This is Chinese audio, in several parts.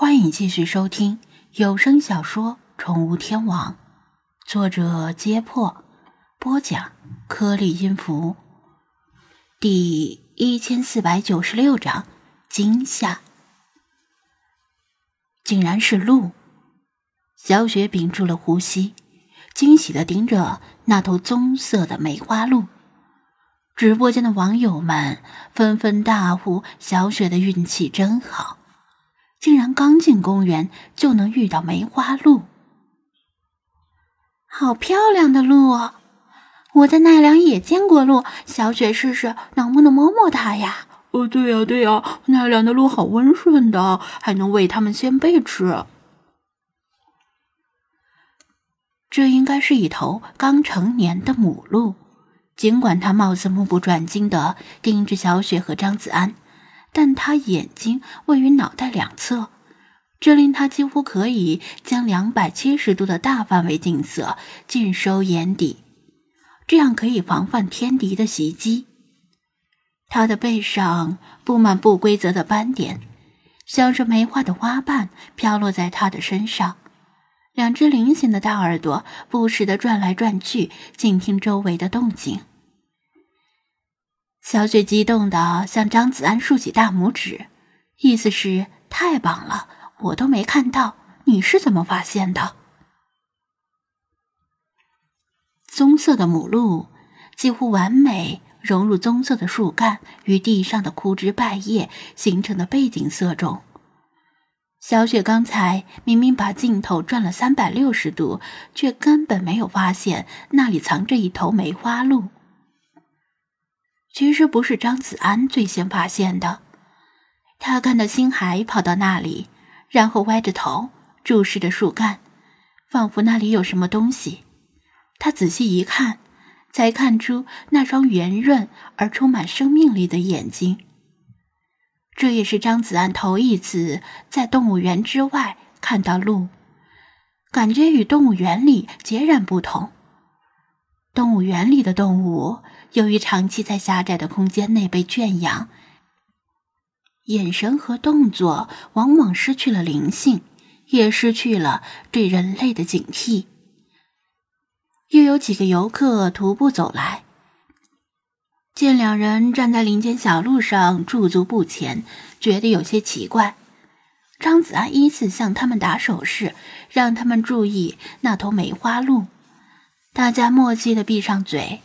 欢迎继续收听有声小说《宠物天王》，作者：揭破，播讲：颗粒音符，第一千四百九十六章：惊吓，竟然是鹿！小雪屏住了呼吸，惊喜的盯着那头棕色的梅花鹿。直播间的网友们纷纷大呼：“小雪的运气真好！”竟然刚进公园就能遇到梅花鹿，好漂亮的鹿哦！我在奈良也见过鹿，小雪试试能不能摸摸它呀？哦，对呀对呀，奈良的鹿好温顺的，还能喂它们鲜贝吃。这应该是一头刚成年的母鹿，尽管它貌似目不转睛的盯着小雪和张子安。但他眼睛位于脑袋两侧，这令他几乎可以将两百七十度的大范围景色尽收眼底，这样可以防范天敌的袭击。他的背上布满不规则的斑点，像是梅花的花瓣飘落在他的身上。两只菱形的大耳朵不时地转来转去，静听周围的动静。小雪激动的向张子安竖起大拇指，意思是太棒了，我都没看到，你是怎么发现的？棕色的母鹿几乎完美融入棕色的树干与地上的枯枝败叶形成的背景色中。小雪刚才明明把镜头转了三百六十度，却根本没有发现那里藏着一头梅花鹿。其实不是张子安最先发现的，他看到星海跑到那里，然后歪着头注视着树干，仿佛那里有什么东西。他仔细一看，才看出那双圆润而充满生命力的眼睛。这也是张子安头一次在动物园之外看到鹿，感觉与动物园里截然不同。动物园里的动物。由于长期在狭窄的空间内被圈养，眼神和动作往往失去了灵性，也失去了对人类的警惕。又有几个游客徒步走来，见两人站在林间小路上驻足不前，觉得有些奇怪。张子安依次向他们打手势，让他们注意那头梅花鹿。大家默契的闭上嘴。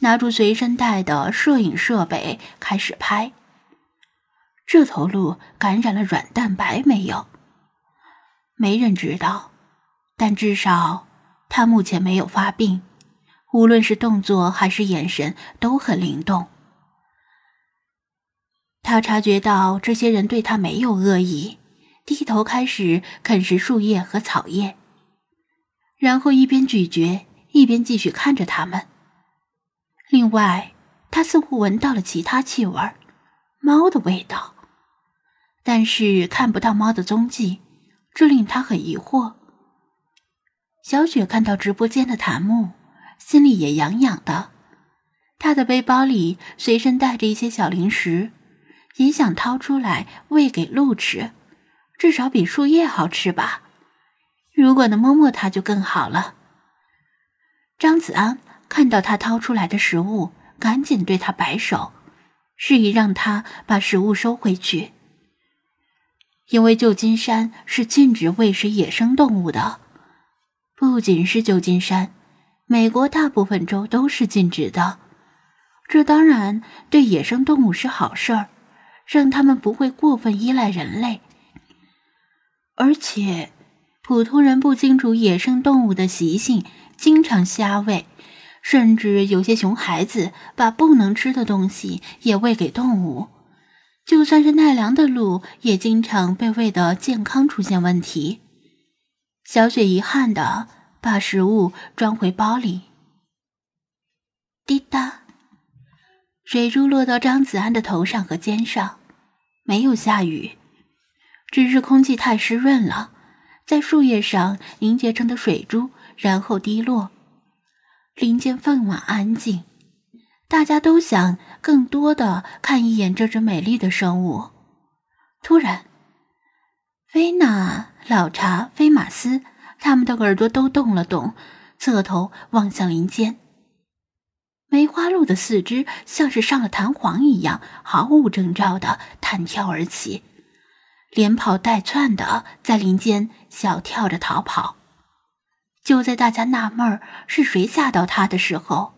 拿出随身带的摄影设备，开始拍。这头鹿感染了软蛋白没有？没人知道，但至少它目前没有发病，无论是动作还是眼神都很灵动。他察觉到这些人对他没有恶意，低头开始啃食树叶和草叶，然后一边咀嚼一边继续看着他们。另外，他似乎闻到了其他气味，猫的味道，但是看不到猫的踪迹，这令他很疑惑。小雪看到直播间的檀木，心里也痒痒的。他的背包里随身带着一些小零食，也想掏出来喂给鹿吃，至少比树叶好吃吧。如果能摸摸它，就更好了。张子安。看到他掏出来的食物，赶紧对他摆手，示意让他把食物收回去。因为旧金山是禁止喂食野生动物的，不仅是旧金山，美国大部分州都是禁止的。这当然对野生动物是好事儿，让他们不会过分依赖人类。而且，普通人不清楚野生动物的习性，经常瞎喂。甚至有些熊孩子把不能吃的东西也喂给动物，就算是奈良的鹿，也经常被喂得健康出现问题。小雪遗憾的把食物装回包里。滴答，水珠落到张子安的头上和肩上，没有下雨，只是空气太湿润了，在树叶上凝结成的水珠，然后滴落。林间分外安静，大家都想更多的看一眼这只美丽的生物。突然，菲娜、老查、菲马斯，他们的耳朵都动了动，侧头望向林间。梅花鹿的四肢像是上了弹簧一样，毫无征兆的弹跳而起，连跑带窜的在林间小跳着逃跑。就在大家纳闷是谁吓到他的时候，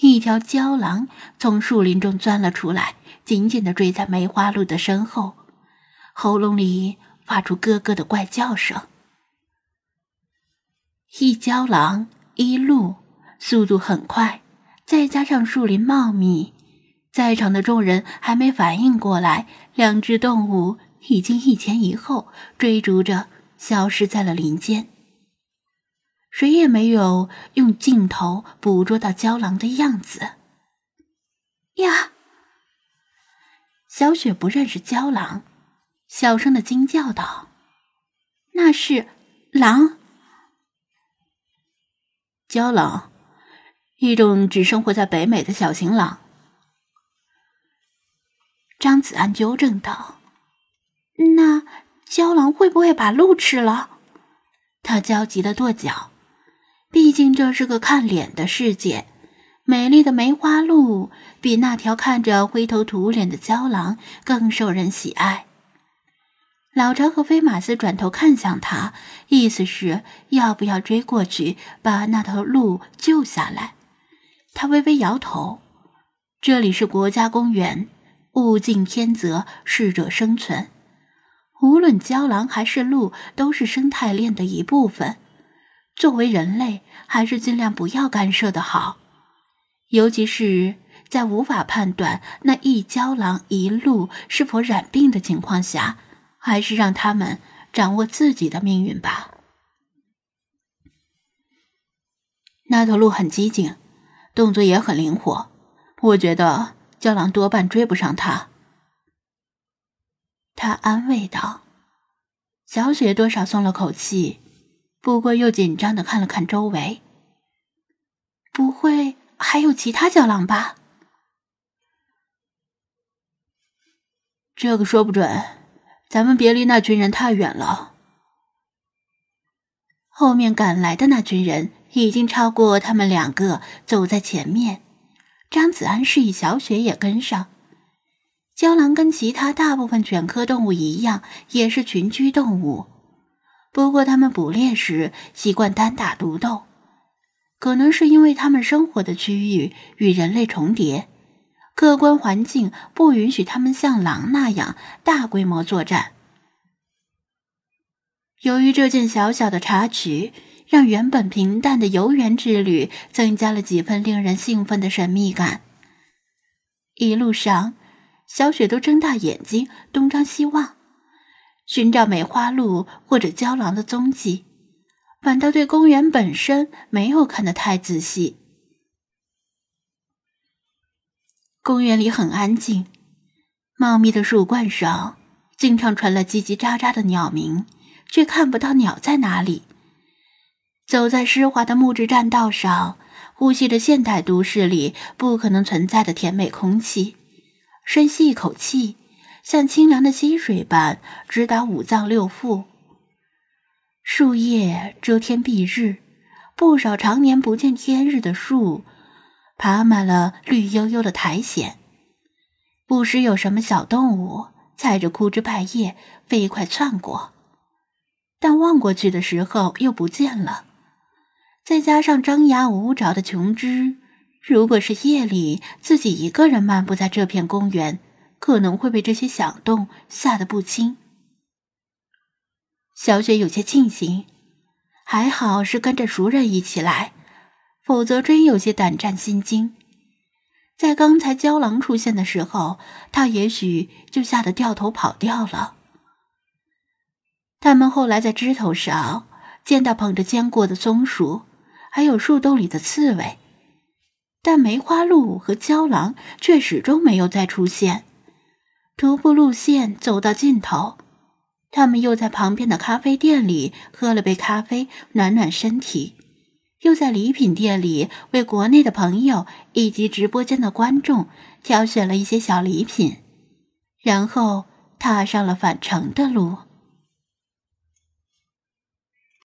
一条郊狼从树林中钻了出来，紧紧的追在梅花鹿的身后，喉咙里发出咯咯的怪叫声。一郊狼，一鹿，速度很快。再加上树林茂密，在场的众人还没反应过来，两只动物已经一前一后追逐着消失在了林间。谁也没有用镜头捕捉到郊狼的样子。呀！小雪不认识郊狼，小声的惊叫道：“那是狼！郊狼。”一种只生活在北美的小型狼，张子安纠正道：“那郊狼会不会把鹿吃了？”他焦急的跺脚，毕竟这是个看脸的世界，美丽的梅花鹿比那条看着灰头土脸的郊狼更受人喜爱。老查和菲马斯转头看向他，意思是要不要追过去把那头鹿救下来。他微微摇头，这里是国家公园，物竞天择，适者生存。无论郊狼还是鹿，都是生态链的一部分。作为人类，还是尽量不要干涉的好。尤其是在无法判断那一郊狼一路是否染病的情况下，还是让他们掌握自己的命运吧。那头鹿很机警。动作也很灵活，我觉得胶狼多半追不上它。他安慰道：“小雪多少松了口气，不过又紧张的看了看周围。不会还有其他郊狼吧？这个说不准。咱们别离那群人太远了。后面赶来的那群人。”已经超过他们两个，走在前面。张子安示意小雪也跟上。胶狼跟其他大部分犬科动物一样，也是群居动物。不过，它们捕猎时习惯单打独斗，可能是因为它们生活的区域与人类重叠，客观环境不允许它们像狼那样大规模作战。由于这件小小的插曲。让原本平淡的游园之旅增加了几分令人兴奋的神秘感。一路上，小雪都睁大眼睛东张西望，寻找梅花鹿或者郊狼的踪迹，反倒对公园本身没有看得太仔细。公园里很安静，茂密的树冠上经常传来叽叽喳喳的鸟鸣，却看不到鸟在哪里。走在湿滑的木质栈道上，呼吸着现代都市里不可能存在的甜美空气。深吸一口气，像清凉的溪水般直达五脏六腑。树叶遮天蔽日，不少常年不见天日的树，爬满了绿油油的苔藓。不时有什么小动物踩着枯枝败叶飞快窜过，但望过去的时候又不见了。再加上张牙舞爪的琼枝，如果是夜里自己一个人漫步在这片公园，可能会被这些响动吓得不轻。小雪有些庆幸，还好是跟着熟人一起来，否则真有些胆战心惊。在刚才郊狼出现的时候，他也许就吓得掉头跑掉了。他们后来在枝头上见到捧着坚果的松鼠。还有树洞里的刺猬，但梅花鹿和郊狼却始终没有再出现。徒步路线走到尽头，他们又在旁边的咖啡店里喝了杯咖啡，暖暖身体；又在礼品店里为国内的朋友以及直播间的观众挑选了一些小礼品，然后踏上了返程的路。